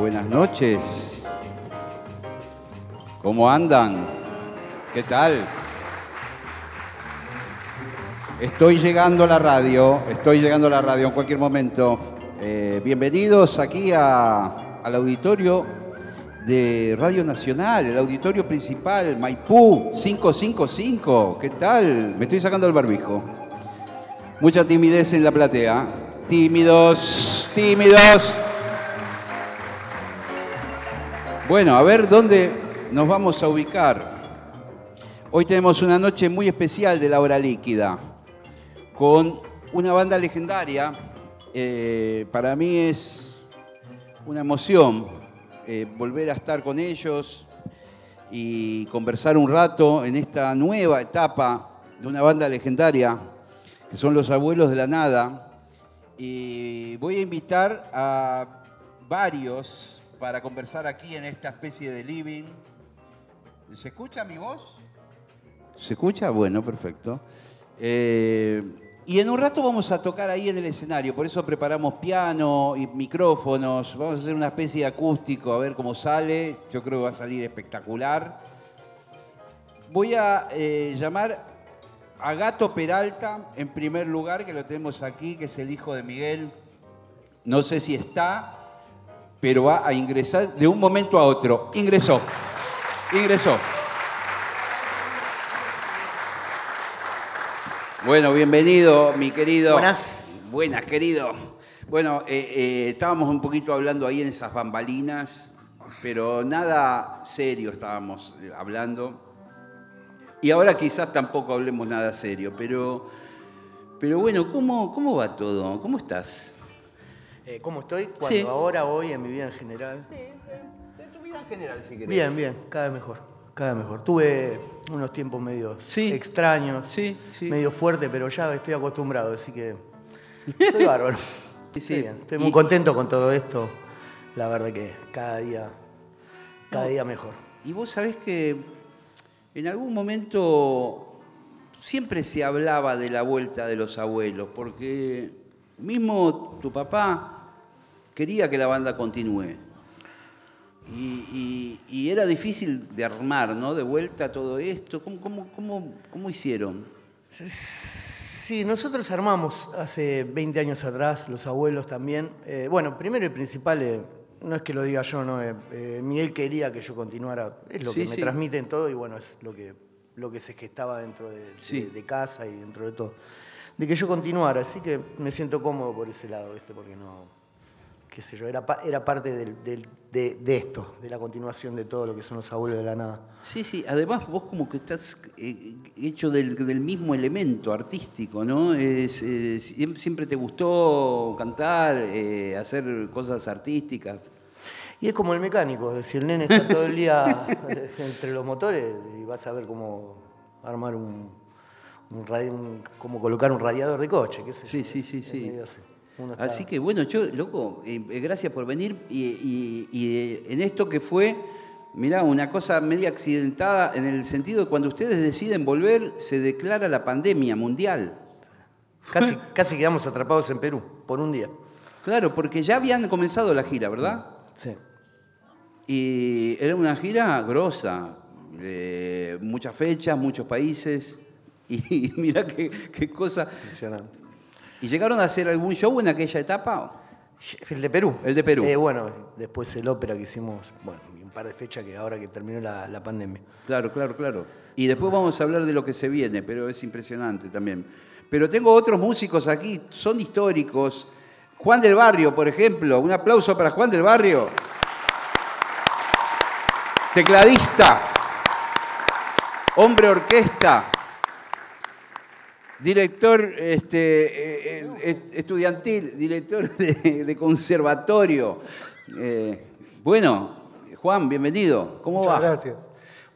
Buenas noches. ¿Cómo andan? ¿Qué tal? Estoy llegando a la radio, estoy llegando a la radio en cualquier momento. Eh, bienvenidos aquí a- al auditorio de Radio Nacional, el auditorio principal, Maipú 555. ¿Qué tal? Me estoy sacando el barbijo. Mucha timidez en la platea. Tímidos, tímidos. Bueno, a ver dónde nos vamos a ubicar. Hoy tenemos una noche muy especial de la hora líquida, con una banda legendaria. Eh, para mí es una emoción eh, volver a estar con ellos y conversar un rato en esta nueva etapa de una banda legendaria, que son los abuelos de la nada. Y voy a invitar a varios para conversar aquí en esta especie de living. ¿Se escucha mi voz? ¿Se escucha? Bueno, perfecto. Eh, y en un rato vamos a tocar ahí en el escenario, por eso preparamos piano y micrófonos, vamos a hacer una especie de acústico, a ver cómo sale, yo creo que va a salir espectacular. Voy a eh, llamar a Gato Peralta en primer lugar, que lo tenemos aquí, que es el hijo de Miguel. No sé si está, pero va a ingresar de un momento a otro. Ingresó, ingresó. Bueno, bienvenido, mi querido. Buenas. Buenas, querido. Bueno, eh, eh, estábamos un poquito hablando ahí en esas bambalinas, pero nada serio estábamos eh, hablando. Y ahora quizás tampoco hablemos nada serio, pero, pero bueno, ¿cómo, ¿cómo va todo? ¿Cómo estás? Eh, ¿Cómo estoy? Cuando Sí. ahora, hoy, en mi vida en general. de tu vida en general, si Bien, bien, cada vez mejor. Cada vez mejor. Tuve unos tiempos medio Sí. extraños, Sí, sí. medio fuerte, pero ya estoy acostumbrado, así que estoy bárbaro. Sí, sí. bien, estoy Y- muy contento con todo esto. La verdad que cada día, cada día mejor. Y vos sabés que en algún momento siempre se hablaba de la vuelta de los abuelos, porque mismo tu papá quería que la banda continúe. Y, y- y era difícil de armar, ¿no? De vuelta todo esto. ¿Cómo, cómo, cómo, cómo hicieron? Sí, nosotros armamos hace 20 años atrás, los abuelos también. Eh, bueno, primero y principal, eh, no es que lo diga yo, no, eh, eh, Miguel quería que yo continuara, es lo Sí, que me sí. transmiten todo y bueno, es lo que, lo que se gestaba dentro de, Sí. de- de casa y dentro de todo. De que yo continuara, así que me siento cómodo por ese lado, ¿viste? Porque no, qué sé yo, era, era parte del- del- de, de esto, de la continuación de todo lo que son los abuelos de la nada. Sí, sí, además vos como que estás eh, hecho del, del mismo elemento artístico, ¿no? Es, eh, siem- siempre te gustó cantar, eh, hacer cosas artísticas. Y es como el mecánico, si el nene está todo el día entre los motores y vas a ver cómo armar un, un cómo colocar un radiador de coche, qué sé yo. Sí, sí, sí, Así. Uno está- Así que bueno, yo, loco, eh, eh, gracias por venir y, y- y, eh, en esto que fue, mirá, una cosa media accidentada en el sentido de cuando ustedes deciden volver, se declara la pandemia mundial. Casi, casi quedamos atrapados en Perú por un día. Claro, porque ya habían comenzado la gira, ¿verdad? Sí. Y era una gira grosa, eh, muchas fechas, muchos países, y, mira qué, qué cosa. Impresionante. ¿Y llegaron a hacer algún show en aquella etapa? El de Perú. El de Perú. Eh, bueno, después el ópera que hicimos, bueno, un par de fechas que ahora que terminó la, la pandemia. Claro, claro, claro. Y después vamos a hablar de lo que se viene, pero es impresionante también. Pero tengo otros músicos aquí, son históricos. Juan del Barrio, por ejemplo. Un aplauso para Juan del Barrio. Tecladista. Hombre orquesta. Director este, eh, eh, estudiantil, director de, conservatorio. Eh, bueno, Juan, bienvenido. ¿Cómo Muchas va? gracias.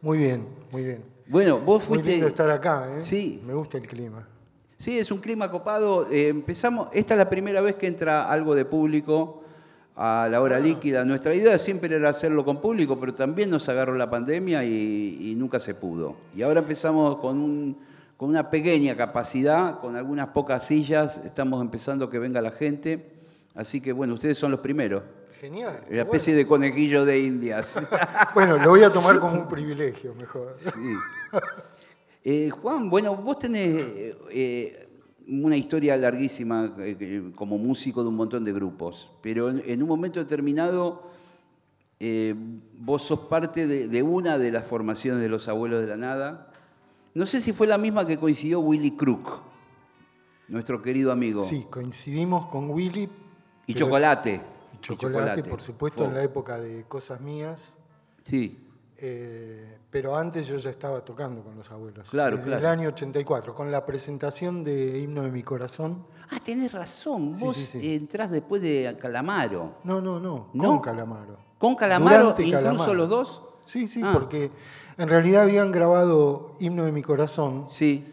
Muy bien, muy bien. Bueno, vos fuiste. Muy lindo estar acá, ¿eh? Sí. Me gusta el clima. Sí, es un clima copado. empezamos. Esta es la primera vez que entra algo de público a la hora líquida. Nuestra idea siempre era hacerlo con público, pero también nos agarró la pandemia y, nunca se pudo. Y ahora empezamos con, con una pequeña capacidad, con algunas pocas sillas, estamos empezando que venga la gente. Así que bueno, ustedes son los primeros. Genial. Una especie de conejillo de indias. bueno, lo voy a tomar como un privilegio, mejor. Sí. Eh, Juan, bueno, vos tenés eh, una historia larguísima eh, como músico de un montón de grupos, pero en un momento determinado vos sos parte de, una de las formaciones de los Abuelos de la Nada. No sé si fue la misma que coincidió Willy Crook, nuestro querido amigo. Sí, coincidimos con Willy. Y Chocolate. Y chocolate, por supuesto, en la época de Cosas Mías. Sí. Eh, pero antes yo ya estaba tocando con los abuelos. Claro, En el año 84, con la presentación de Himno de mi Corazón. Ah, tenés razón. Vos entrás después de Calamaro. No, no, no, con Calamaro. ¿Con Calamaro, incluso los dos? Sí, sí, ah. porque en realidad habían grabado Himno de mi Corazón. Sí.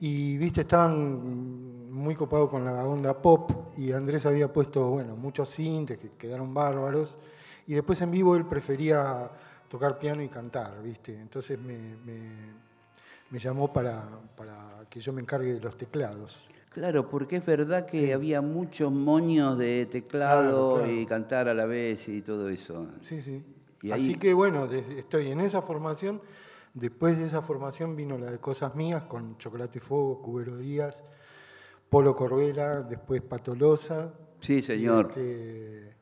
Y, viste, estaban muy copados con la onda pop y Andrés había puesto, bueno, muchos sintes que quedaron bárbaros. Y después en vivo él prefería tocar piano y cantar, ¿viste? Entonces me, me, llamó para, para, que yo me encargue de los teclados. Claro, porque es verdad que había muchos moños de teclado y cantar a la vez y todo eso. Sí, sí. Así que bueno, estoy en esa formación. Después de esa formación vino la de Cosas Mías con Chocolate y Fuego, Cubero Díaz, Polo Corbela, después Patolosa. Sí, señor. Este,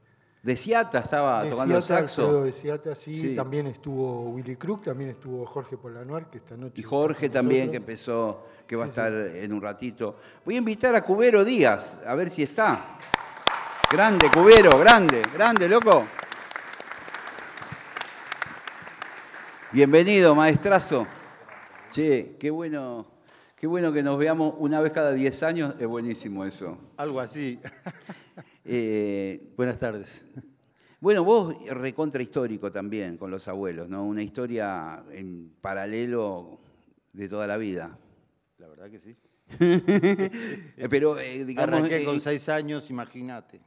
de estaba tocando saxo. De Siata, sí. También estuvo Willy Crook, también estuvo Jorge Polanuar, que esta noche. Y Jorge también, que empezó, que va a estar en un ratito. Voy a invitar a Cubero Díaz, a ver si está. Grande, Cubero, grande, grande, loco. Bienvenido, maestrazo. Che, qué bueno, qué bueno que nos veamos una vez cada 10 años, es buenísimo eso. Algo así. Eh, Buenas tardes. Bueno, vos recontra histórico también con los abuelos, ¿no? Una historia en paralelo de toda la vida. La verdad que sí. Pero, eh, digamos. Arranqué con seis años, imagínate.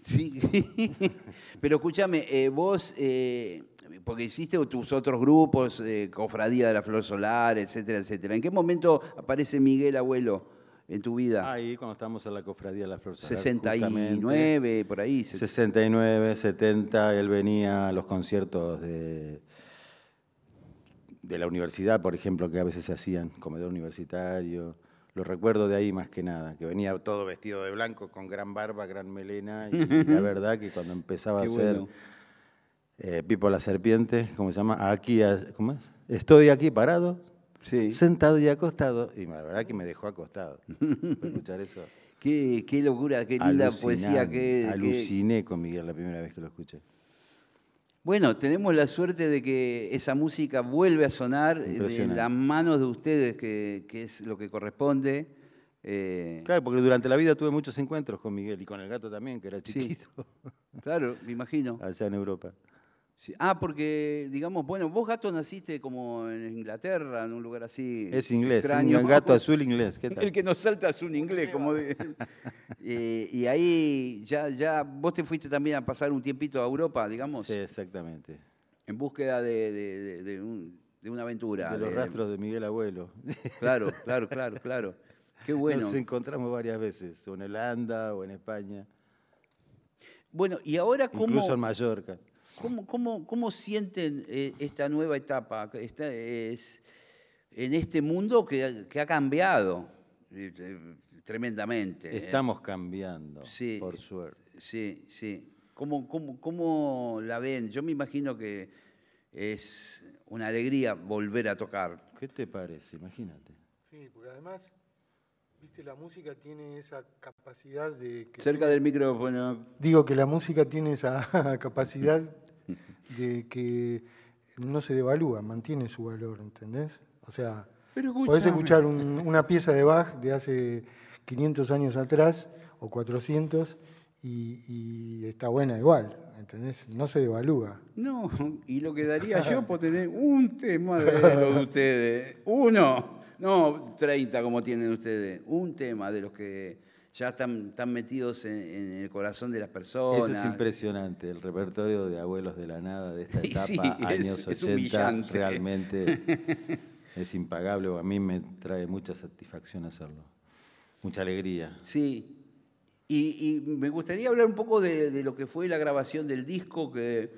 Sí. Pero escúchame, vos, porque hiciste tus otros grupos, Cofradía de la Flor Solar, etcétera, etcétera. ¿En qué momento aparece Miguel Abuelo? en tu vida? Ahí, cuando estamos en la cofradía de la Flor 69, por ahí. 69, 70, él venía a los conciertos de, de la universidad, por ejemplo, que a veces se hacían, comedor universitario. Lo recuerdo de ahí más que nada, que venía todo vestido de blanco, con gran barba, gran melena, y la verdad que cuando empezaba a hacer eh, Pipo la Serpiente, ¿cómo se llama? Aquí, ¿cómo es? Estoy aquí parado, sentado y acostado, y la verdad que me dejó acostado. escuchar eso? Qué, qué, locura, qué linda poesía. Que, aluciné con Miguel la primera vez que lo escuché. Bueno, tenemos la suerte de que esa música vuelve a sonar en las manos de ustedes, que, es lo que corresponde. Eh, claro, porque durante la vida tuve muchos encuentros con Miguel y con el gato también, que era chiquito. claro, me imagino. Allá en Europa. Ah, porque, digamos, bueno, vos gato naciste como en Inglaterra, en un lugar así. Es inglés, un gato azul inglés. ¿qué tal? El que nos salta azul inglés, como de... Eh, y ahí ya, ya, vos te fuiste también a pasar un tiempito a Europa, digamos. Sí, exactamente. En búsqueda de, una aventura. De los rastros de Miguel Abuelo. Claro, claro, claro, claro. Qué bueno. Nos encontramos varias veces, o en Holanda o en España. Bueno, y ahora cómo... Incluso en Mallorca. ¿Cómo, cómo, sienten eh, esta nueva etapa esta es, en este mundo que, ha cambiado eh, eh, tremendamente? Estamos cambiando, por suerte. Sí, sí. ¿Cómo, cómo, la ven? Yo me imagino que es una alegría volver a tocar. ¿Qué te parece? Imagínate. Sí, porque además Viste, la música tiene esa capacidad de... Cerca del micrófono. Digo que la música tiene esa capacidad de que no se devalúa, mantiene su valor, ¿entendés? O sea, Pero Podés escuchar un- una pieza de Bach de hace 500 años atrás o 400 y, y está buena igual, ¿entendés? No se devalúa. No, y lo que daría yo por tener un tema de los de ustedes. Uno, no 30 como tienen ustedes. Un tema de los que ya están, están metidos en, en el corazón de las personas. Eso es impresionante, el repertorio de Abuelos de la Nada de esta etapa, sí, años es 80, humillante. realmente es impagable, o a mí me trae mucha satisfacción hacerlo, mucha alegría. Sí. Y, y me gustaría hablar un poco de, de lo que fue la grabación del disco, que,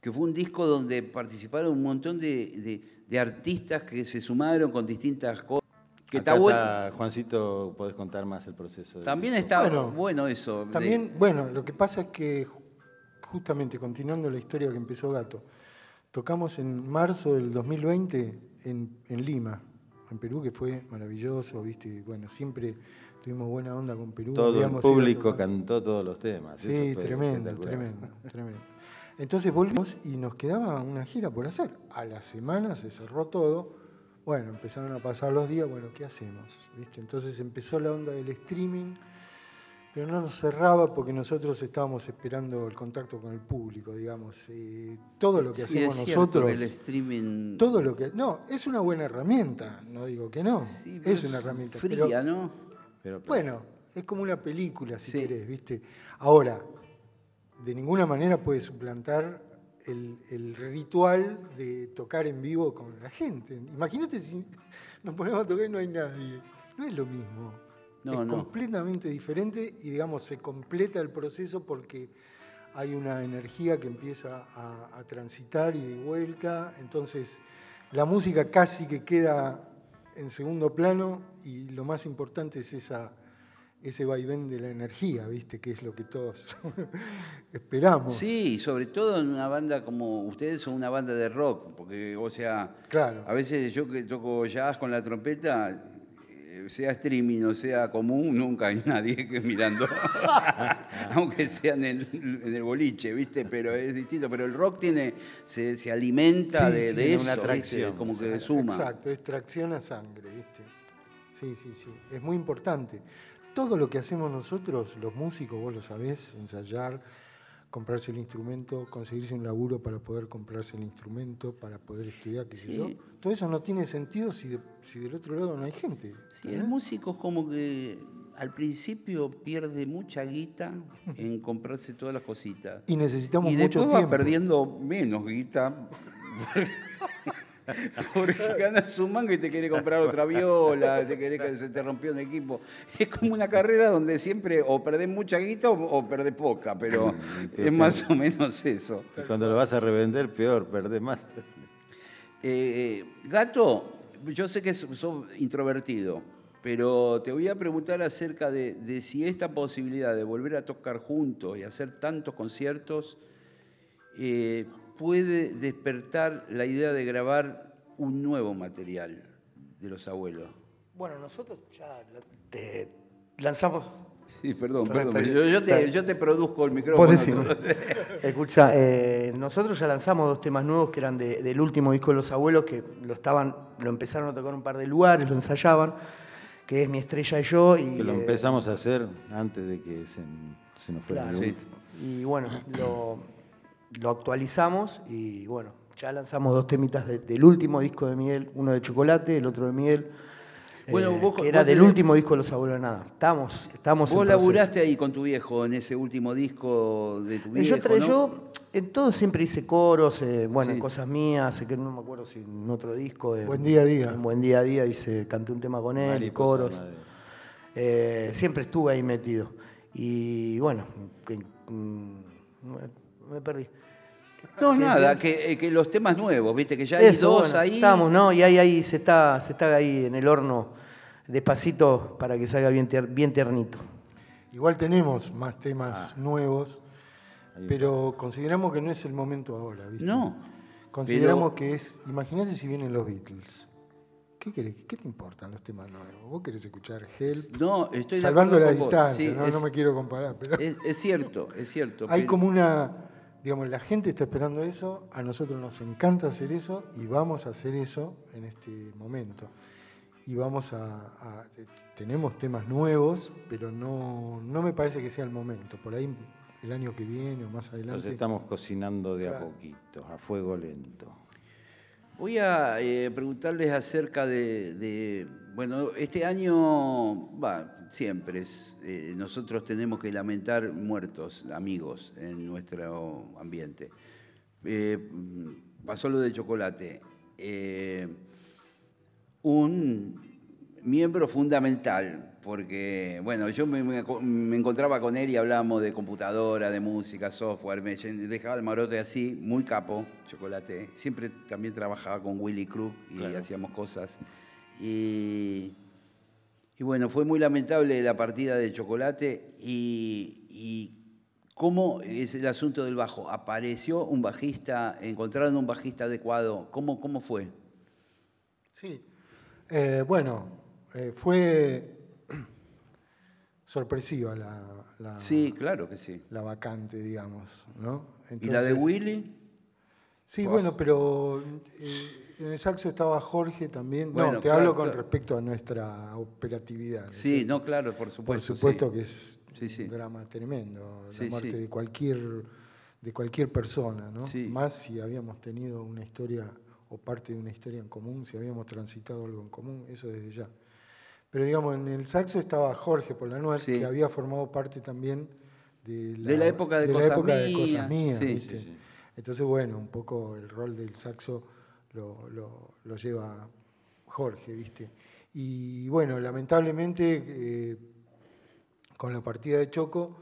que fue un disco donde participaron un montón de, de- de artistas que se sumaron con distintas cosas. Que Acá está bueno. está, Juancito, podés contar más el proceso. También disco. está Bueno, bueno, eso. de- También, bueno, lo que pasa es que ju- justamente continuando la historia que empezó Gato, tocamos en marzo del 2020 en, en Lima, en Perú, que fue maravilloso, ¿viste? Bueno, siempre tuvimos buena onda con Perú. Todo el público cantó todos los temas. Sí, eso fue tremendo, tremendo, tremendo. Entonces volvimos y nos quedaba una gira por hacer. A la semana se cerró todo. Bueno, empezaron a pasar los días, bueno, ¿qué hacemos? ¿Viste? Entonces empezó la onda del streaming, pero no nos cerraba porque nosotros estábamos esperando el contacto con el público, digamos. Eh, todo lo que Sí, hacemos es cierto nosotros, el streaming. todo lo que... No, es una buena herramienta, no digo que no, Sí, pero es una herramienta. pero- Fría, ¿no? Pero, pero- bueno, es como una película, si Sí. querés, ¿viste? Ahora, de ninguna manera puede suplantar el, el ritual de tocar en vivo con la gente. Imagínate si nos ponemos a tocar y no hay nadie. No es lo mismo. No, es no. completamente diferente y, digamos, se completa el proceso porque hay una energía que empieza a, a transitar y de vuelta. Entonces, la música casi que queda en segundo plano y lo más importante es esa, ese vaivén de la energía, ¿viste? Que es lo que todos esperamos. Sí, sobre todo en una banda como ustedes son una banda de rock, porque, o sea, Claro. a veces yo que toco jazz con la trompeta, eh, sea streaming o sea común, nunca hay nadie que mirando, aunque sea en el, en el boliche, ¿viste? Pero es distinto. Pero el rock tiene, se, se alimenta Sí, de, sí, de tiene eso, una ¿viste? atracción, como que suma. Exacto, es tracción a sangre, ¿viste? Sí, sí, sí. Es muy importante. Todo lo que hacemos nosotros, los músicos, vos lo sabés, ensayar, comprarse el instrumento, conseguirse un laburo para poder comprarse el instrumento, para poder estudiar, qué sé Sí. yo. Todo eso no tiene sentido si, de- si del otro lado no hay gente. Sí, el músico es como que al principio pierde mucha guita en comprarse todas las cositas. Y necesitamos y mucho después va tiempo. perdiendo menos guita. Porque ganas un mango y te quiere comprar otra viola, te querés que se te rompió un equipo. Es como una carrera donde siempre o perdés mucha guita o, o perdés poca, pero es más o menos eso. Y cuando lo vas a revender, peor, perdés más. Eh, Gato, yo sé que sos sos introvertido, pero te voy a preguntar acerca de, de si esta posibilidad de volver a tocar juntos y hacer tantos conciertos eh, puede despertar la idea de grabar un nuevo material de los abuelos. Bueno, nosotros ya te lanzamos. Sí, perdón, perdón. Yo, te, yo te produzco el micrófono. Vos decime. Escucha, eh, nosotros ya lanzamos dos temas nuevos que eran de- del último disco de Los Abuelos, que lo estaban, lo empezaron a tocar en un par de lugares, lo ensayaban, que es Mi Estrella y Yo. Y, Que lo eh, empezamos a hacer antes de que se, se nos fuera Claro. el Sí. Y bueno, lo, lo actualizamos y bueno, ya lanzamos dos temitas de- del último disco de Miguel, uno de Chocolate, el otro de Miguel. Bueno, eh, vos- que era vos del tenés- último disco de Los Abuelos de Nada. Estamos, estamos Vos en proceso. laburaste ahí con tu viejo en ese último disco de tu viejo, Yo, tra- ¿no? yo en todo siempre hice coros, eh, bueno, Sí. cosas mías, sé que no me acuerdo si en otro disco. eh, Buen día a día. en Buen día a día hice, canté un tema con él, Mariposa coros. Eh, siempre estuve ahí metido. Y bueno, mm, me perdí. No, ¿Qué nada, que, eh, que los temas nuevos, viste, que ya hay Eso, dos bueno, ahí. Estamos, ¿no? Y ahí, ahí se está, se está ahí en el horno despacito para que salga bien, tier- bien tiernito. Igual tenemos más temas nuevos, Hay un- pero consideramos que no es el momento ahora, ¿viste? No. Consideramos pero- que es. Imagínate si vienen los Beatles. ¿Qué, querés? ¿Qué te importan los temas nuevos? ¿Vos querés escuchar Help? No, estoy de Salvando la distancia, Sí, ¿no? es, no me quiero comparar, pero es- es cierto, es cierto. hay pero- como una. Digamos, la gente está esperando eso, a nosotros nos encanta hacer eso y vamos a hacer eso en este momento. y vamos a, a- Tenemos temas nuevos, pero no, no me parece que sea el momento. Por ahí el año que viene o más Nos adelante. estamos cocinando de a poquito, a fuego lento. Voy a eh, preguntarles acerca de, de- bueno, este año, va, siempre, es, eh, nosotros tenemos que lamentar muertos, amigos, en nuestro ambiente. Eh, pasó lo de chocolate. Eh, un miembro fundamental, porque, bueno, yo me, me- me encontraba con él y hablábamos de computadora, de música, software, me dejaba el marote así, muy capo, chocolate. Siempre también trabajaba con Willy Crook y Claro. hacíamos cosas. Y, y bueno, fue muy lamentable la partida de chocolate y, y cómo es el asunto del bajo. ¿Apareció un bajista, encontraron un bajista adecuado? ¿Cómo, cómo fue? Sí. Eh, bueno, eh, fue sorpresiva la, la- Sí, claro que sí. la vacante, digamos. ¿no? ¿Y la de Willy? Sí, Oh. bueno, pero eh, en el saxo estaba Jorge también. Bueno, no, te claro, hablo con claro. respecto a nuestra operatividad. ¿no es Sí, no, claro, por Por supuesto. supuesto sí. que es Sí, sí. un drama tremendo, la muerte de cualquier de cualquier persona, ¿no? Más si habíamos tenido una historia o parte de una historia en común, si habíamos transitado algo en común, eso desde ya. Pero digamos, en el saxo estaba Jorge Polanuer, Sí. que había formado parte también de la, De la época de la Cosas época de Cosas Mías. Entonces, bueno, un poco el rol del saxo lo, lo- lo lleva Jorge, ¿viste? Y bueno, lamentablemente, eh, con la partida de Choco,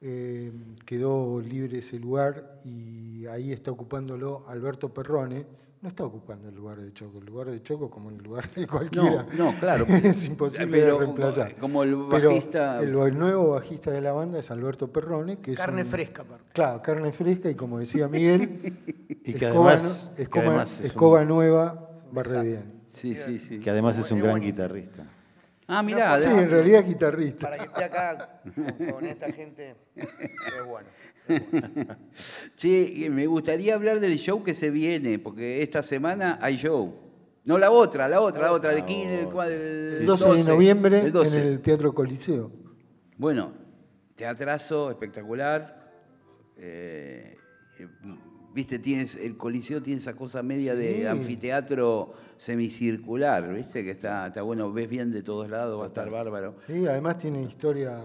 eh, quedó libre ese lugar y ahí está ocupándolo Alberto Perrone. No está ocupando el lugar de Choco, el lugar de Choco como el lugar de cualquiera. No, no, claro. es imposible Pero de reemplazar. como el Pero bajista- el, el nuevo bajista de la banda es Alberto Perrone, que es Carne un- fresca, aparte. Claro, carne fresca y como decía Miguel, Y que escoba, además- nu- que escoba- además es un- escoba nueva barre bien. Sí, sí, sí. Que además es un gran guitarrista. Ah, mirá. Sí, en realidad es guitarrista. Para que esté acá con, con esta gente, es bueno. eh, me gustaría hablar del show que se viene, porque esta semana hay show. No la otra, la otra, la otra, de La 15, el, El el 12 de noviembre el 12. en el Teatro Coliseo. Bueno, teatrazo espectacular. eh, eh, Viste, tienes, el Coliseo tiene esa cosa media Sí. de anfiteatro semicircular, ¿viste? Que está, está bueno, ves bien de todos lados, va a estar bárbaro. Sí, además tiene historia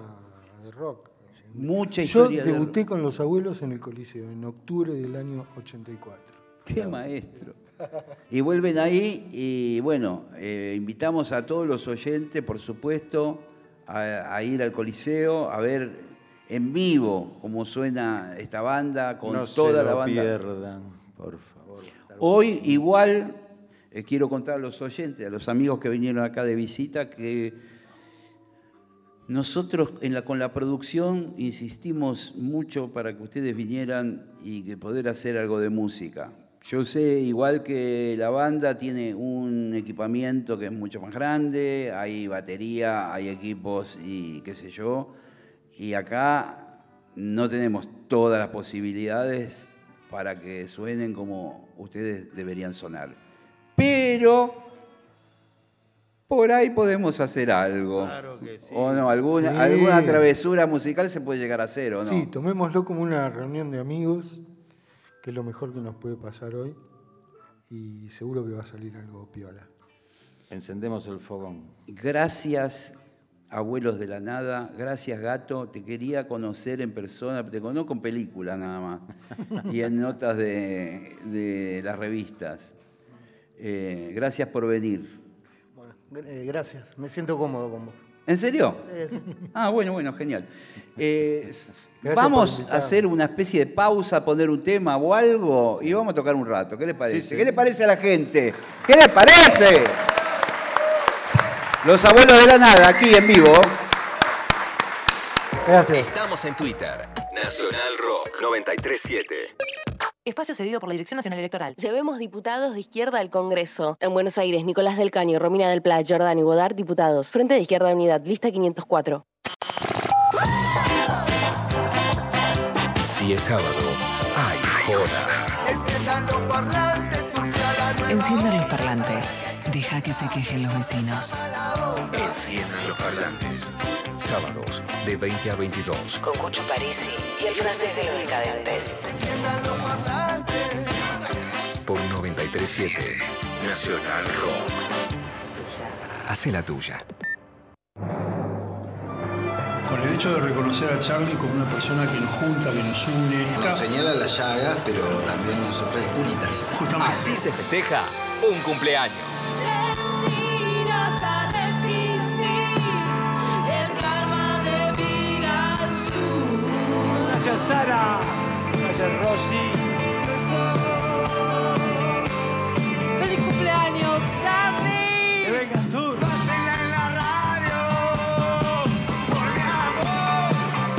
de rock. Mucha Yo historia de- debuté con los abuelos en el Coliseo en octubre del año 84. Qué maestro. Y vuelven ahí y bueno, eh, invitamos a todos los oyentes, por supuesto, a, a ir al Coliseo, a ver en vivo cómo suena esta banda, con no toda se la lo banda. pierdan, por favor. Hoy igual eh, quiero contar a los oyentes, a los amigos que vinieron acá de visita, que nosotros en la- con la producción insistimos mucho para que ustedes vinieran y que poder hacer algo de música. Yo sé, igual que la banda tiene un equipamiento que es mucho más grande, hay batería, hay equipos y qué sé yo, y acá no tenemos todas las posibilidades para que suenen como ustedes deberían sonar. Pero por ahí podemos hacer algo. Claro que sí. O no, alguna, Sí. alguna travesura musical se puede llegar a hacer, ¿o no? Sí, tomémoslo como una reunión de amigos, que es lo mejor que nos puede pasar hoy. Y seguro que va a salir algo piola. Encendemos el fogón. Gracias, abuelos de la nada. Gracias, gato. Te quería conocer en persona. Te conozco en películas nada más. y en notas de, de las revistas. Eh, gracias por venir. Bueno, eh, gracias. Me siento cómodo con vos. ¿En serio? Sí, sí. Ah, bueno, bueno, genial. Eh, vamos a hacer una especie de pausa, poner un tema o algo y vamos a tocar un rato. ¿Qué le parece? sí. ¿Qué le parece a la gente? ¿Qué le parece? Los abuelos de la nada, aquí en vivo. Gracias. Estamos en Twitter. Nacional Rock 937. Espacio cedido por la Dirección Nacional Electoral. Llevemos diputados de izquierda al Congreso. En Buenos Aires, Nicolás del Caño, Romina del Pla, Jordán y Bodar, diputados. Frente de Izquierda Unidad, lista 504. Si es sábado, hay joda. Enciendan los parlantes Deja que se quejen los vecinos. Enciendan los parlantes. Sábados de 20 a 22. Con Cucho Parisi y el francés de los decadentes. Por 937 Nacional Rock. Hace la tuya. Con el hecho de reconocer a Charlie como una persona que nos junta, que nos une. Nos señala las llagas, pero también nos ofrece curitas. Justamente. Así se festeja un cumpleaños. Gracias Sara, gracias Rosy. ¡Feliz cumpleaños, Charlie! Que vengas tú.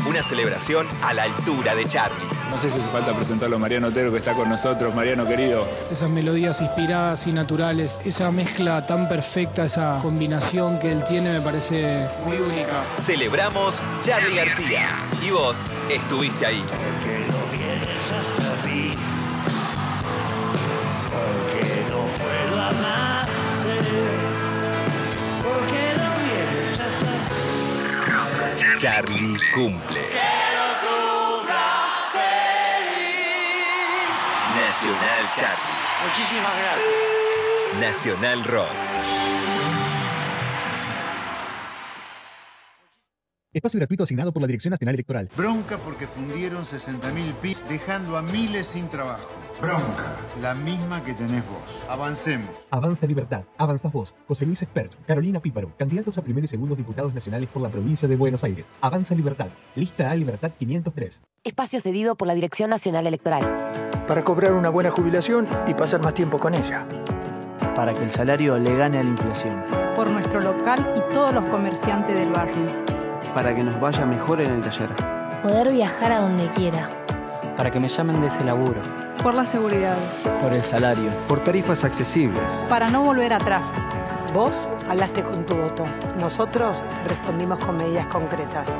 Una celebración a la altura de Charlie. No sé si hace falta presentarlo a Mariano Otero que está con nosotros. Mariano querido. Esas melodías inspiradas y naturales, esa mezcla tan perfecta, esa combinación que él tiene me parece muy única. Celebramos Charlie García. Y vos estuviste ahí. Porque no vienes hasta mí. Porque no puedo amarte. Porque no vienes hasta Charlie cumple. Nacional Charlie. Muchísimas gracias. Nacional Rock. Espacio gratuito asignado por la Dirección Nacional Electoral. Bronca porque fundieron 60.000 PIS dejando a miles sin trabajo. Bronca, la misma que tenés vos. Avancemos. Avanza Libertad, avanzas vos, José Luis Expert, Carolina Píparo, candidatos a primer y segundo diputados nacionales por la provincia de Buenos Aires. Avanza Libertad, lista A Libertad 503. Espacio cedido por la Dirección Nacional Electoral. Para cobrar una buena jubilación y pasar más tiempo con ella. Para que el salario le gane a la inflación. Por nuestro local y todos los comerciantes del barrio. Para que nos vaya mejor en el taller. Poder viajar a donde quiera. Para que me llamen de ese laburo. Por la seguridad. Por el salario. Por tarifas accesibles. Para no volver atrás. Vos hablaste con tu voto. Nosotros respondimos con medidas concretas.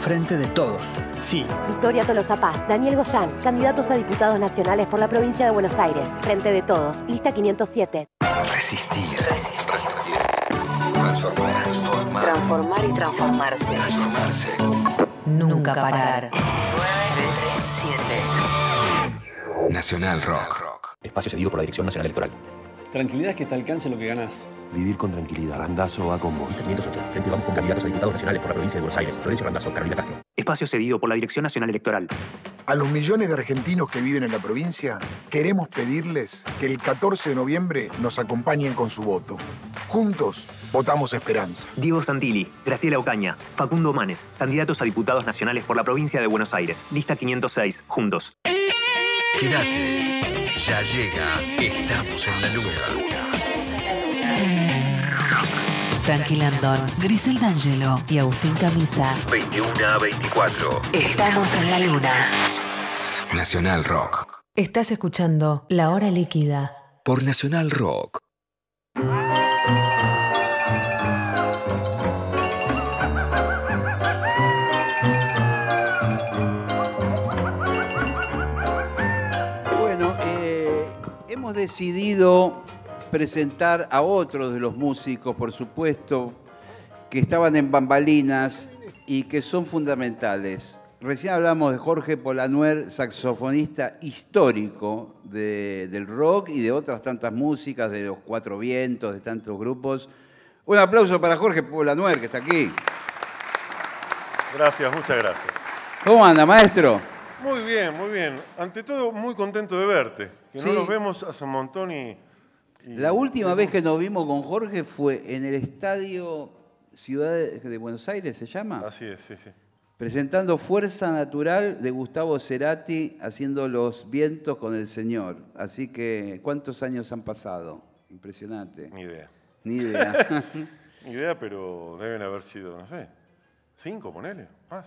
Frente de todos. Sí. Victoria Tolosa Paz, Daniel Goyán, candidatos a diputados nacionales por la provincia de Buenos Aires. Frente de todos, lista 507. Resistir. Resistir. Transformar. Transformar. Transformar y transformarse. Transformarse. Nunca parar. 937 Nacional Rock. Espacio cedido por la Dirección Nacional Electoral. Tranquilidad es que te alcance lo que ganás. Vivir con tranquilidad. Randazo va con vos. 508. Frente vamos con candidatos a diputados nacionales por la provincia de Buenos Aires. Florencio Randazo, Carolina Castro. Espacio cedido por la Dirección Nacional Electoral. A los millones de argentinos que viven en la provincia, queremos pedirles que el 14 de noviembre nos acompañen con su voto. Juntos, votamos esperanza. Diego Santilli, Graciela Ocaña, Facundo Manes, candidatos a diputados nacionales por la provincia de Buenos Aires. Lista 506. Juntos. Quédate. Ya llega. Estamos en la luna. Frankie Landon, Griselda Angelo y Agustín Camisa. 21 a 24. Estamos en la luna. Nacional Rock. Estás escuchando La Hora Líquida. Por Nacional Rock. Hemos decidido presentar a otros de los músicos, por supuesto, que estaban en bambalinas y que son fundamentales. Recién hablamos de Jorge Polanuer, saxofonista histórico de- del rock y de otras tantas músicas, de los Cuatro Vientos, de tantos grupos. Un aplauso para Jorge Polanuer, que está aquí. Gracias, muchas gracias. ¿Cómo anda, maestro? Muy bien, muy bien. Ante todo, muy contento de verte. Que Sí. no nos vemos hace un montón y... y- La última vez que nos vimos con Jorge fue en el estadio Ciudad de Buenos Aires, ¿se llama? Así es, sí, sí. Presentando Fuerza Natural de Gustavo Cerati haciendo los vientos con el Señor. Así que, ¿cuántos años han pasado? Impresionante. Ni idea. Ni idea. Ni idea, pero deben haber sido, no sé, cinco, ponele, más.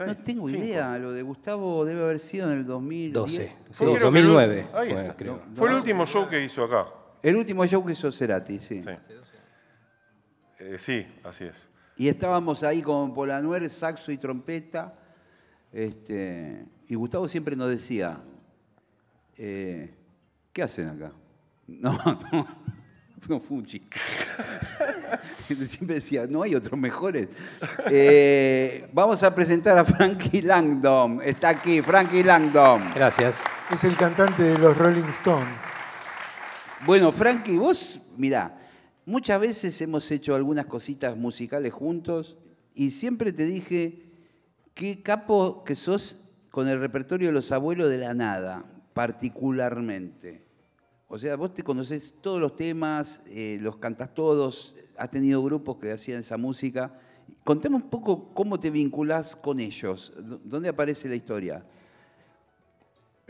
No tengo cinco. idea. Lo de Gustavo debe haber sido en el 2010. 12. Fue, Sí, creo que 2009 el- ahí fue, está. creo. Fue el último show que hizo acá. El último show que hizo Cerati, sí. Sí. Eh, sí, así es. Y estábamos ahí con Polanuer, saxo y trompeta. Este, y Gustavo siempre nos decía, eh, ¿qué hacen acá? No, no. no fue un chiste. Siempre decía, no hay otros mejores. Eh, vamos a presentar a Frankie Langdon. Está aquí, Frankie Langdon. Gracias. Es el cantante de los Rolling Stones. Bueno, Frankie, vos, mirá, muchas veces hemos hecho algunas cositas musicales juntos y siempre te dije qué capo que sos con el repertorio de los abuelos de la nada, particularmente. O sea, vos te conocés todos los temas, eh, los cantas todos, has tenido grupos que hacían esa música. Contame un poco cómo te vinculás con ellos, ¿Dó- ¿dónde aparece la historia?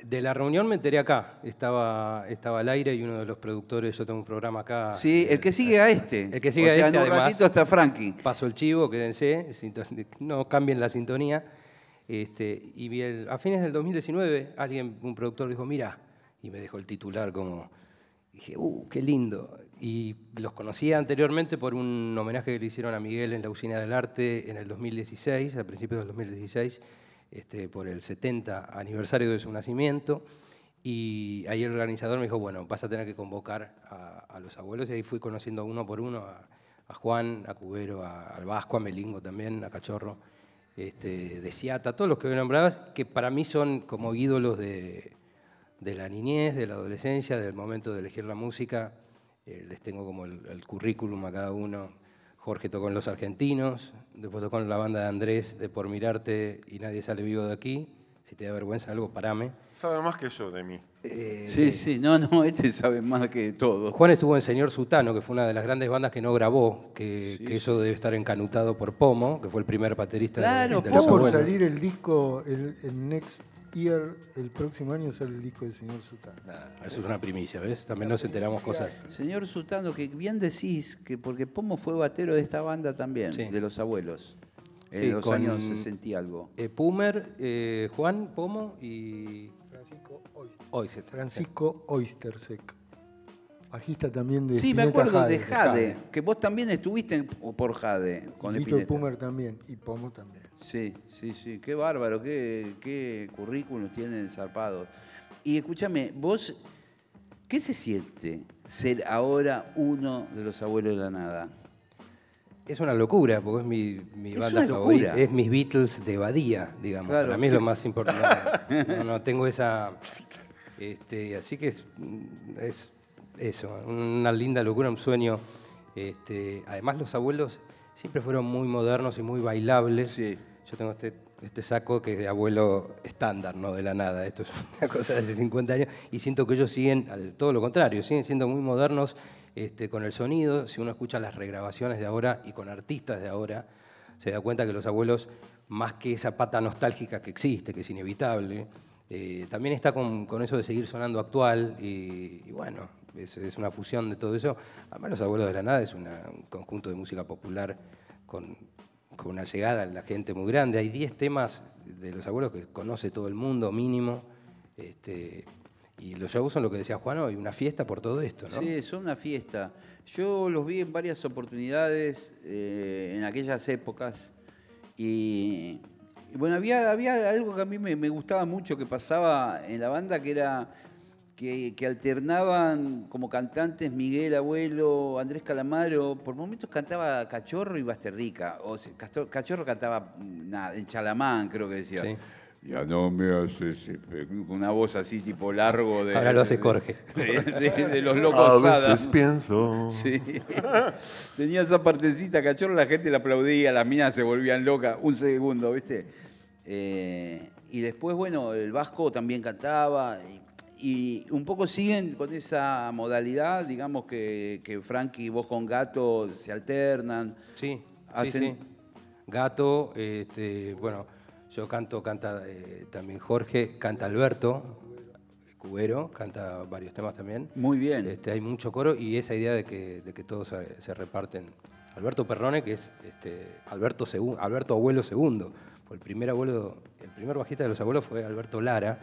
De la reunión me enteré acá. Estaba, estaba al aire y uno de los productores, yo tengo un programa acá. Sí, el que sigue a este. El que sigue o sea, a este, en un además, ratito está Frankie. Paso el chivo, quédense, no cambien la sintonía. Este, y a fines del 2019, alguien, un productor dijo, mira, y me dejó el titular como, dije, uh, qué lindo. Y los conocía anteriormente por un homenaje que le hicieron a Miguel en la Usina del Arte en el 2016, a principios del 2016, este, por el 70 aniversario de su nacimiento. Y ahí el organizador me dijo, bueno, vas a tener que convocar a, los abuelos. Y ahí fui conociendo uno por uno a, Juan, a Cubero, a- al Vasco, a Melingo también, a Cachorro, este, de Ciata, todos los que nombrabas, que para mí son como ídolos de, de la niñez, de la adolescencia, del momento de elegir la música. Eh, les tengo como el, el currículum a cada uno. Jorge tocó en Los Argentinos, después tocó en la banda de Andrés de Por Mirarte y Nadie Sale Vivo de Aquí. Si te da vergüenza algo, parame. Sabe más que yo de mí. Sí, sí, no, no, este sabe más que todo. Juan estuvo en Señor Sutano, que fue una de las grandes bandas que no grabó, que, Sí, que eso debe estar encanutado por Pomo, que fue el primer baterista de- Claro, de, Está los por salir el disco, el, el Next Year, el próximo año sale el disco del señor Sultán. Eso es una primicia, ¿ves? También nos enteramos cosas. Señor Sultano, que bien decís que porque Pomo fue batero de esta banda también, Sí. de los abuelos, en Sí, los con- años 60 y algo. Eh, Pumer, eh, Juan, Pomo y Francisco Oyster. Oyster. Francisco Oystersek. Bajista también de Sí, me acuerdo de Jade. Jade, que vos también estuviste en- por Jade con Spinetta. Pumer también. Y Pomo también. Sí, sí, sí, qué bárbaro, qué, qué currículum tienen zarpados. Y escúchame, vos, ¿qué se siente ser ahora uno de los abuelos de la nada? Es una locura, porque es mi, mi Es banda favorita. Es mis Beatles de Badía, digamos. Claro. Para mí es lo más importante. No, no tengo esa. Este, así que es, es eso, una linda locura, un sueño. Este, además, los abuelos siempre fueron muy modernos y muy bailables. Yo tengo este, este saco que es de abuelo estándar, no de la nada. Esto es una cosa de hace 50 años. Y siento que ellos siguen, al- todo lo contrario, siguen siendo muy modernos este, con el sonido. Si uno escucha las regrabaciones de ahora y con artistas de ahora, se da cuenta que los abuelos, más que esa pata nostálgica que existe, que es inevitable, eh, también está con, eso de seguir sonando actual y, bueno, es, es una fusión de todo eso. Además, Los Abuelos de la Nada es un conjunto de música popular con, con una llegada a la gente muy grande. Hay 10 temas de Los Abuelos que conoce todo el mundo, mínimo. Este, y los shows son lo que decía Juan hoy, una fiesta por todo esto, ¿no? Sí, son una fiesta. Yo los vi en varias oportunidades eh, en aquellas épocas y bueno, había, había algo que a mí me, gustaba mucho que pasaba en la banda que era que, alternaban como cantantes Miguel Abuelo, Andrés Calamaro, por momentos cantaba Cachorro y Basterrica, o sea, Cachorro cantaba mm, nada, en Chalamán creo que decía. Ya no me haces con una voz así tipo largo de. Ahora lo hace Jorge. De, de- de los locos A veces pienso. Sí. Tenía esa partecita cachorro, la gente le aplaudía, las minas se volvían locas, un segundo, ¿viste? Eh, y después, bueno, el Vasco también cantaba. Y, y un poco siguen con esa modalidad, digamos que, que Frankie y vos con Gato se alternan. Sí, sí, Hacen- sí. Gato, este, bueno, yo canto, canta eh, también Jorge, canta Alberto, Cubero, canta varios temas también. Muy bien. Este, hay mucho coro y esa idea de que, de que todos se, se reparten. Alberto Perrone, que es este, Alberto, Alberto Abuelo Segundo. Fue el primer abuelo, el primer bajista de los abuelos fue Alberto Lara,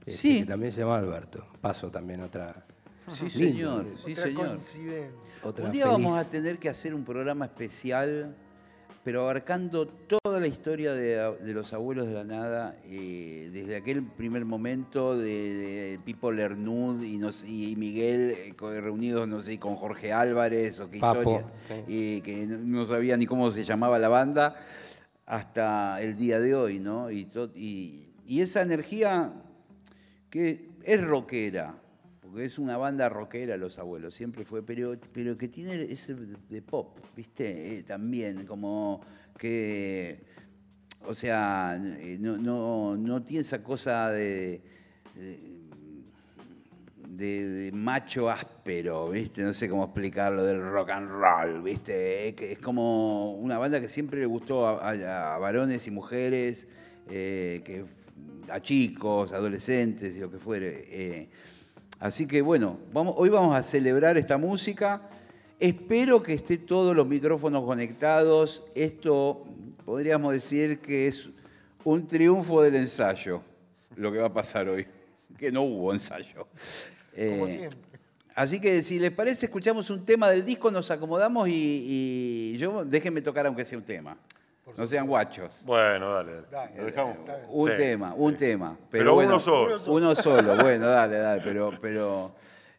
este, Sí. que también se llama Alberto. Paso también otra. Sí, Lindo, señor, sí, Otra señor. coincidencia. Otra un día feliz. vamos a tener que hacer un programa especial pero abarcando toda la historia de, de los abuelos de la nada, eh, desde aquel primer momento de, de Pipo Lernud y, no sé, y Miguel eh, reunidos, no sé, con Jorge Álvarez o qué Papo, historia, eh, que no- sabía ni cómo se llamaba la banda, hasta el día de hoy, ¿no? Y, y esa energía que es rockera, porque es una banda rockera Los Abuelos, siempre fue, pero, pero que tiene ese de, pop, ¿viste? Eh, también, como que, o sea, eh, no, no, no tiene esa cosa de, de, macho áspero, ¿viste? No sé cómo explicarlo, del rock and roll, ¿viste? Que es como una banda que siempre le gustó a, varones y mujeres, eh, que, a chicos, adolescentes y lo que fuere. Así que bueno, vamos, hoy vamos a celebrar esta música. Espero que esté todos los micrófonos conectados. Esto podríamos decir que es un triunfo del ensayo, lo que va a pasar hoy, que no hubo ensayo. Como Eh, siempre. Así que si les parece, escuchamos un tema del disco, nos acomodamos y, y yo déjenme tocar aunque sea un tema. No sean guachos. Bueno, dale, dale. Lo dejamos. Un Sí, tema, un sí. tema. Pero, Pero bueno, uno solo. Uno solo, bueno, dale, dale. Pero, pero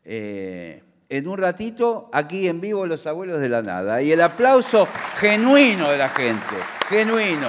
eh, en un ratito, aquí en vivo, los abuelos de la nada. Y el aplauso genuino de la gente. Genuino.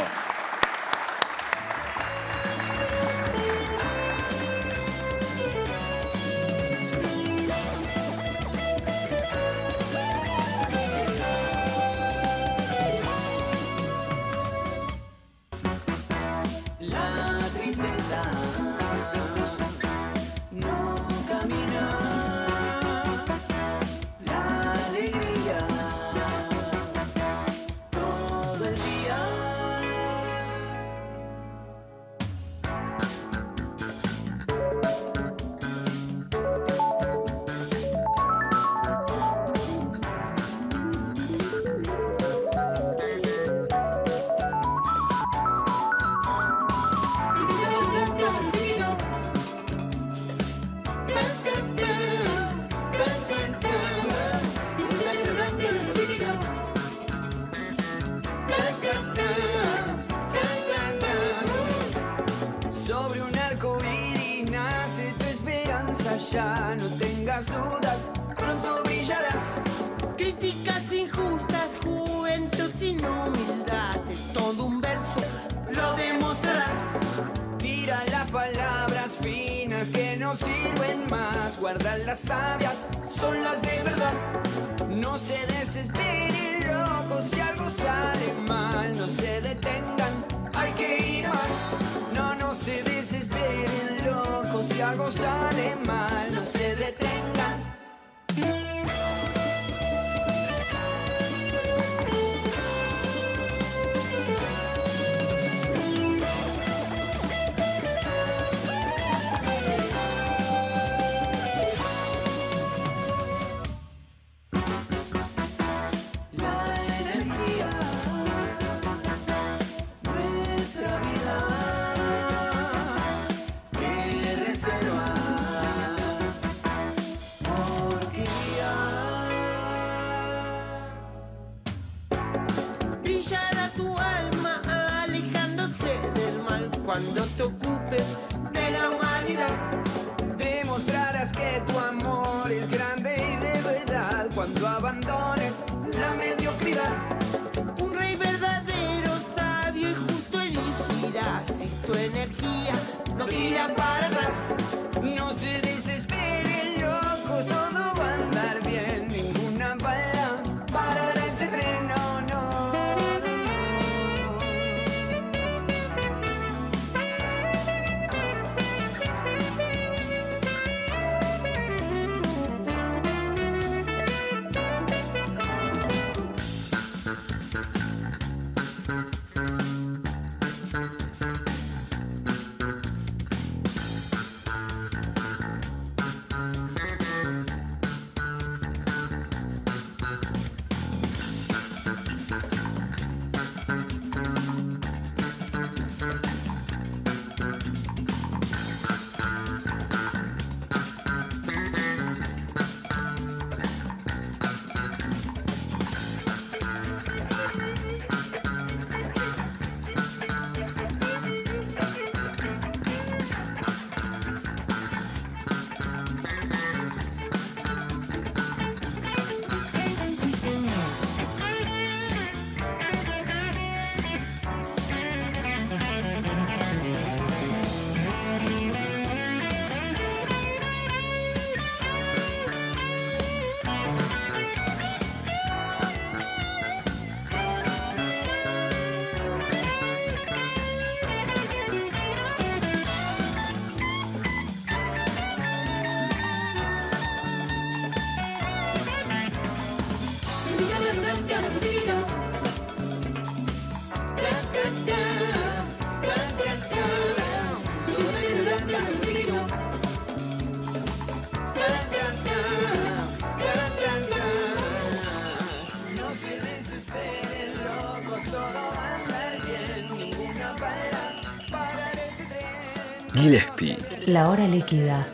La hora líquida.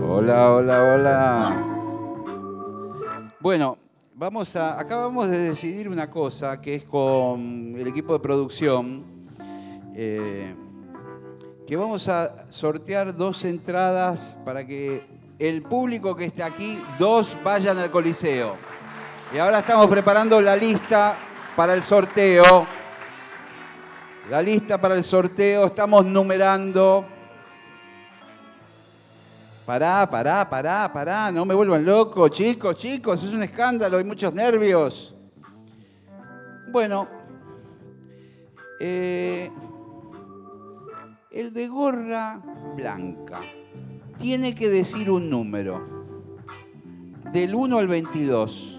Hola, hola, hola. Bueno, vamos a, acabamos de decidir una cosa que es con el equipo de producción, eh, que vamos a sortear dos entradas para que el público que esté aquí, dos vayan al Coliseo. Y ahora estamos preparando la lista para el sorteo. La lista para el sorteo, estamos numerando. Pará, pará, pará, pará, no me vuelvan loco, chicos, chicos, es un escándalo, hay muchos nervios. Bueno, eh, el de gorra blanca tiene que decir un número, del 1 al 22.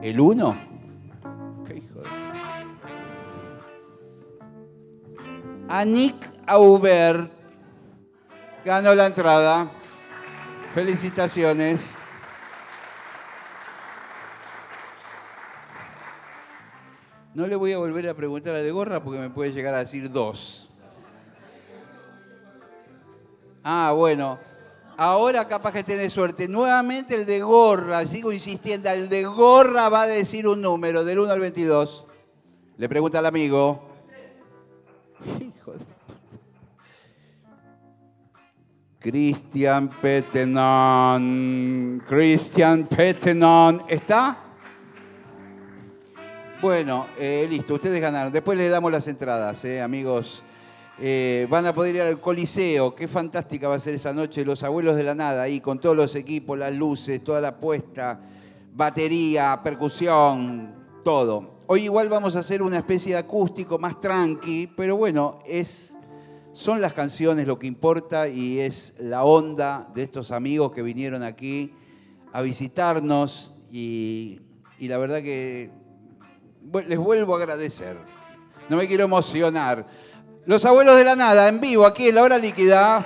¿El 1? ¿Qué hijo de... Anik Aubert ganó la entrada. Felicitaciones. No le voy a volver a preguntar a de gorra porque me puede llegar a decir dos. Ah, bueno. Ahora capaz que tenés suerte. Nuevamente el de gorra, sigo insistiendo, el de gorra va a decir un número del 1 al 22. Le pregunta al amigo. Hijo de Cristian Petenon. Cristian Petenon. ¿Está? Bueno, eh, listo, ustedes ganaron. Después les damos las entradas, eh, amigos. Eh, van a poder ir al Coliseo. Qué fantástica va a ser esa noche. Los abuelos de la nada ahí con todos los equipos, las luces, toda la puesta, batería, percusión, todo. Hoy igual vamos a hacer una especie de acústico más tranqui, pero bueno, es, son las canciones lo que importa y es la onda de estos amigos que vinieron aquí a visitarnos y, y la verdad que les vuelvo a agradecer. No me quiero emocionar. Los abuelos de la nada, en vivo, aquí en la hora líquida.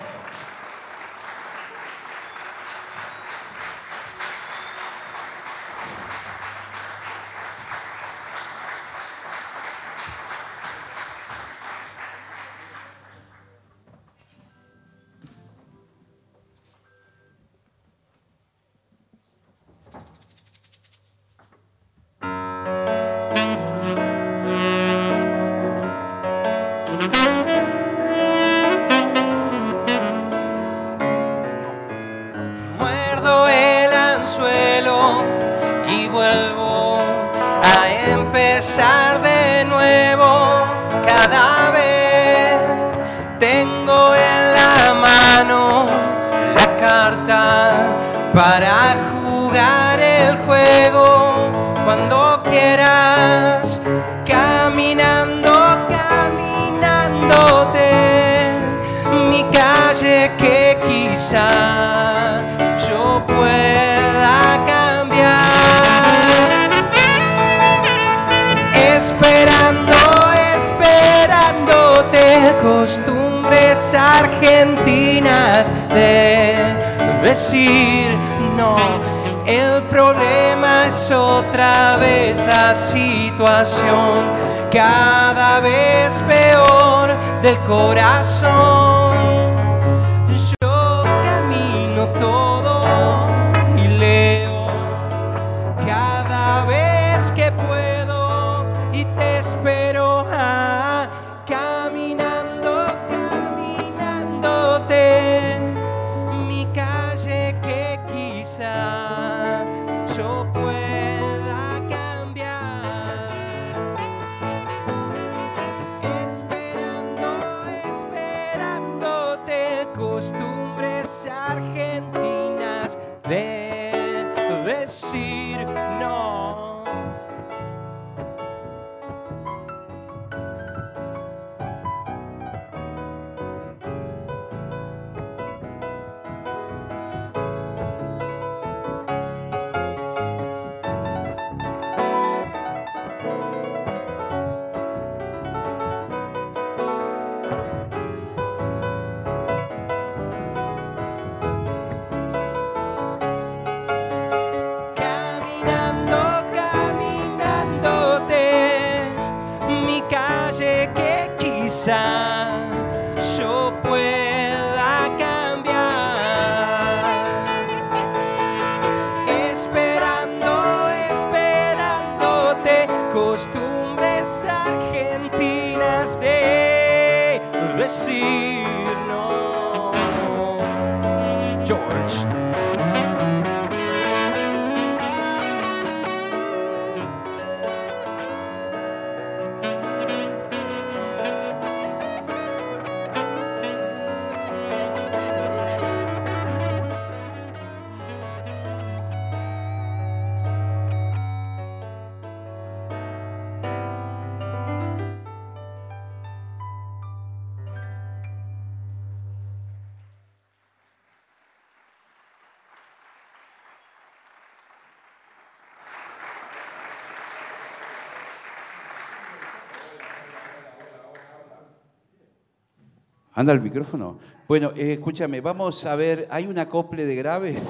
¿Anda el micrófono? Bueno, eh, escúchame, vamos a ver, hay un acople de graves.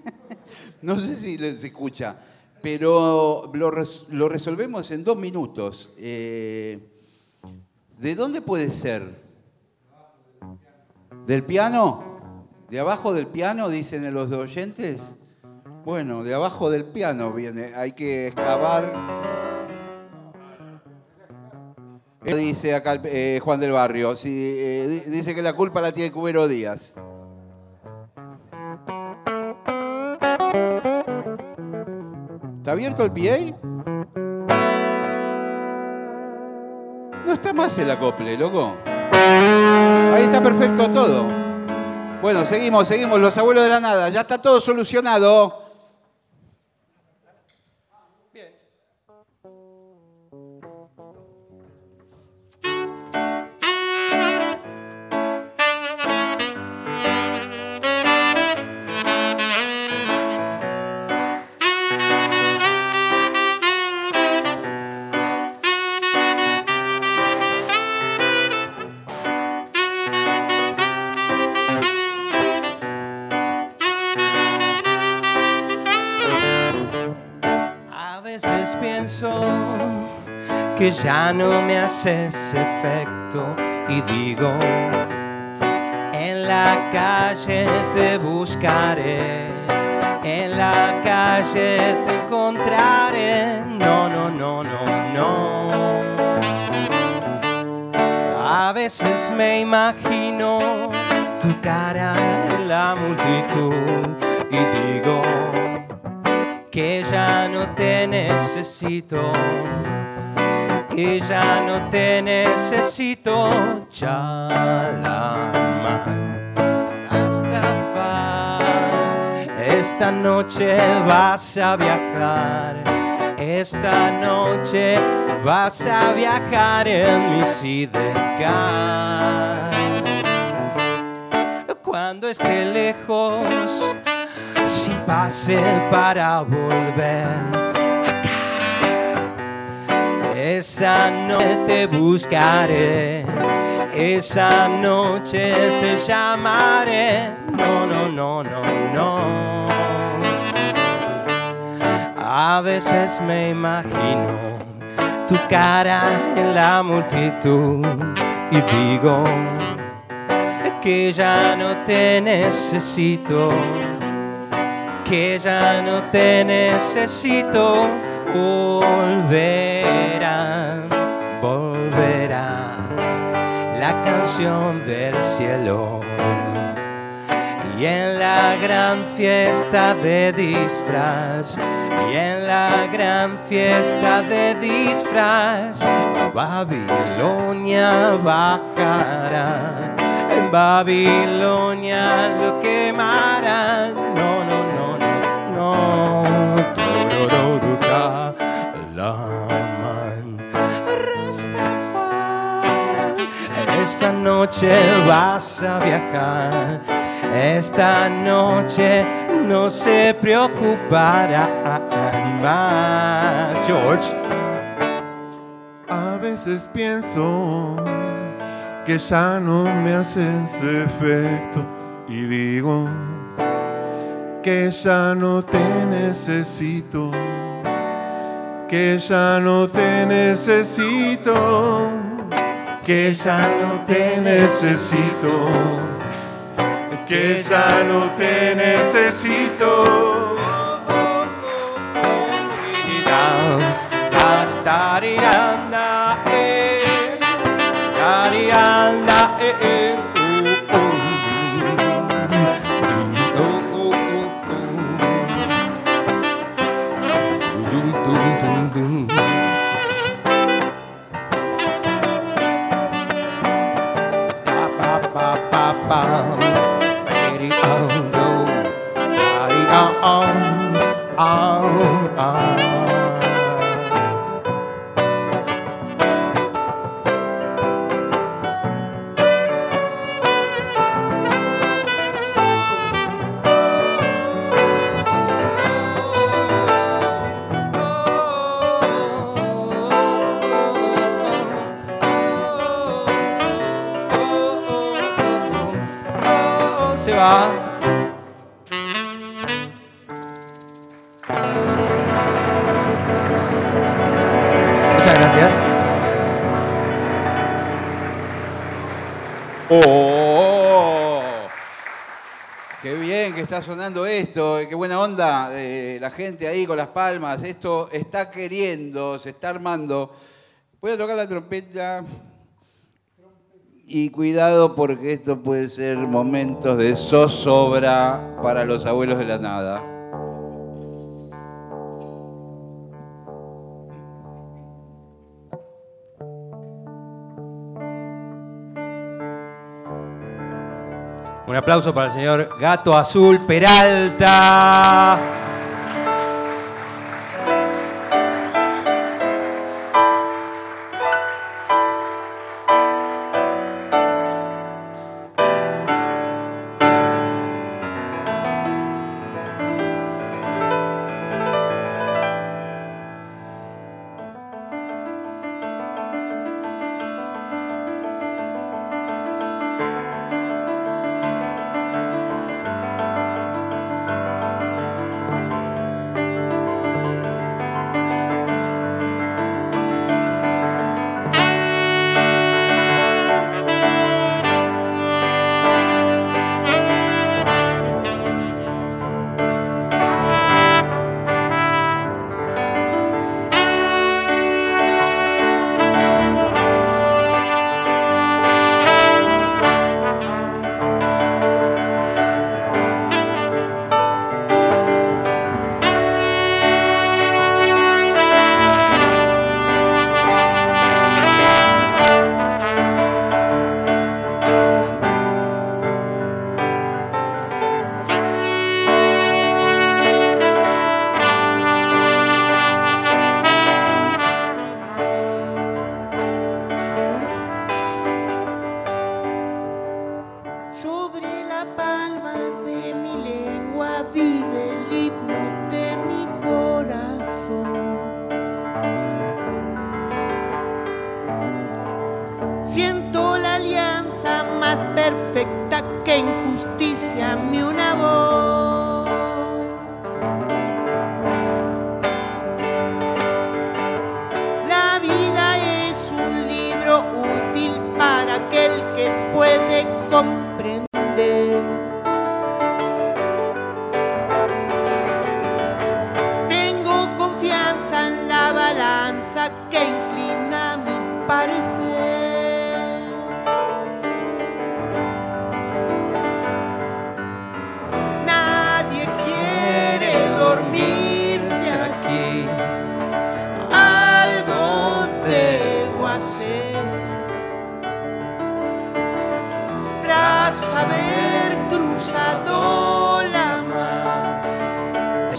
no sé si les escucha, pero lo, lo resolvemos en dos minutos. Eh, ¿De dónde puede ser? ¿Del piano? ¿De abajo del piano, dicen los oyentes? Bueno, de abajo del piano viene, hay que excavar. Dice acá eh, Juan del Barrio, sí, eh, di- dice que la culpa la tiene Cubero Díaz. ¿Está abierto el PA? No está más el acople, loco. Ahí está perfecto todo. Bueno, seguimos, seguimos, los abuelos de la nada. Ya está todo solucionado. Veces pienso que ya no me haces efecto y digo, en la calle te buscaré, en la calle te encontraré. No, no, no, no, no. A veces me imagino tu cara en la multitud y digo, que ya no te necesito, que ya no te necesito, Chalaman. Hasta esta noche vas a viajar, esta noche vas a viajar en mi sidecar. Cuando esté lejos, sin pase para volver. Esa noche te buscaré, esa noche te llamaré. No, no, no, no, no. A veces me imagino tu cara en la multitud y digo que ya no te necesito que ya no te necesito, volverá, volverá la canción del cielo. Y en la gran fiesta de disfraz, y en la gran fiesta de disfraz, Babilonia bajará, en Babilonia lo quemará. Esta noche vas a viajar. Esta noche no se preocupará más. George. A veces pienso que ya no me haces efecto y digo que ya no te necesito, que ya no te necesito, que ya no te necesito, que ya no te necesito. Muchas gracias. ¡Oh! Qué bien que está sonando esto, eh, qué buena onda, eh, la gente ahí con las palmas, esto está queriendo, se está armando. Voy tocar la trompeta y cuidado porque esto puede ser momentos de zozobra para los abuelos de la nada. Un aplauso para el señor Gato Azul Peralta.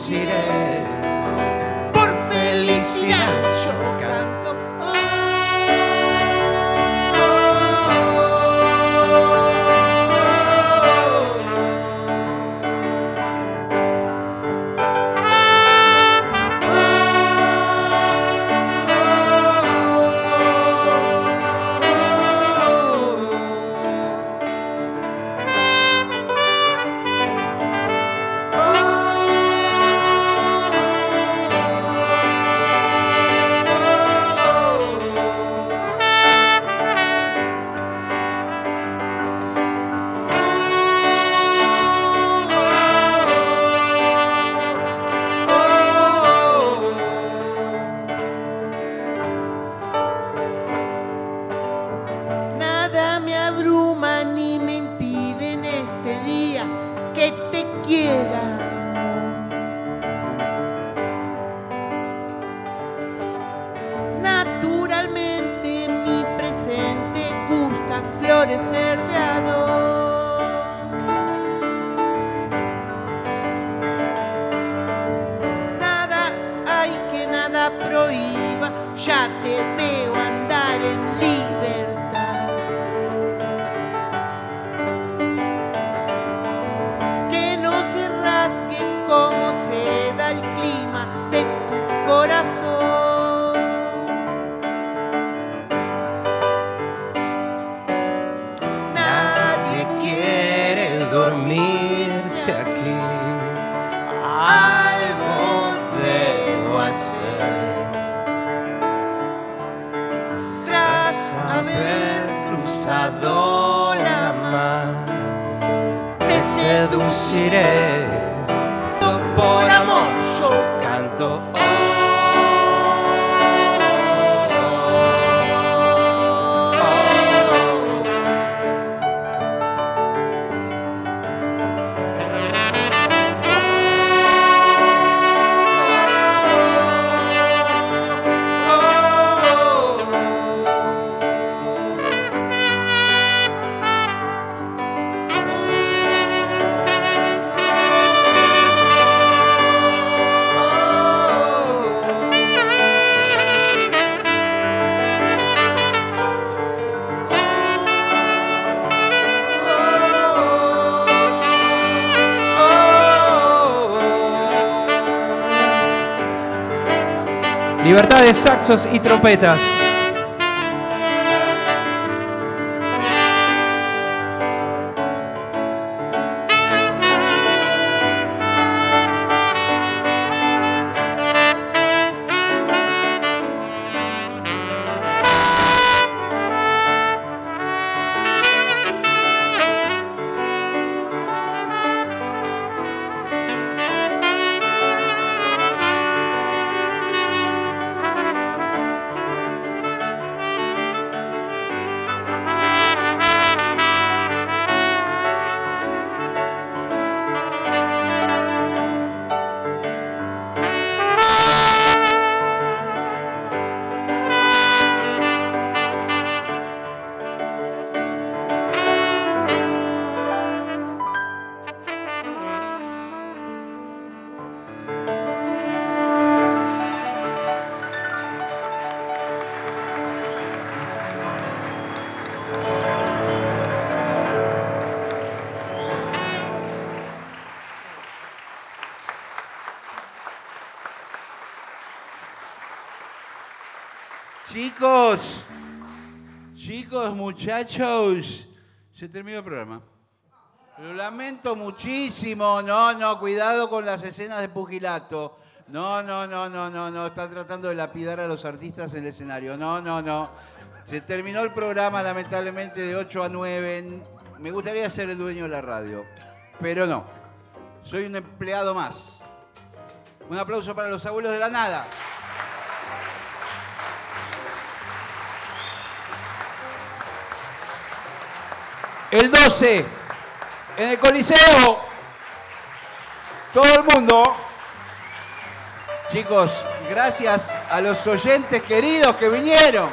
city. Algo debo hacer. Tras haber cruzado la mar, Te seduciré. por Libertad de saxos y trompetas. Chicos, chicos, muchachos, se terminó el programa. Lo lamento muchísimo. No, no, cuidado con las escenas de pugilato. No, no, no, no, no, no. Está tratando de lapidar a los artistas en el escenario. No, no, no. Se terminó el programa, lamentablemente, de 8 a 9. Me gustaría ser el dueño de la radio, pero no. Soy un empleado más. Un aplauso para los abuelos de la nada. El 12, en el Coliseo. Todo el mundo. Chicos, gracias a los oyentes queridos que vinieron.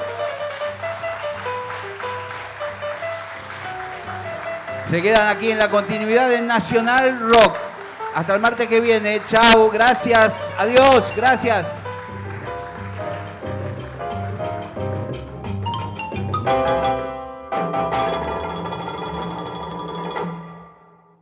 Se quedan aquí en la continuidad del Nacional Rock. Hasta el martes que viene. Chao, gracias. Adiós, gracias.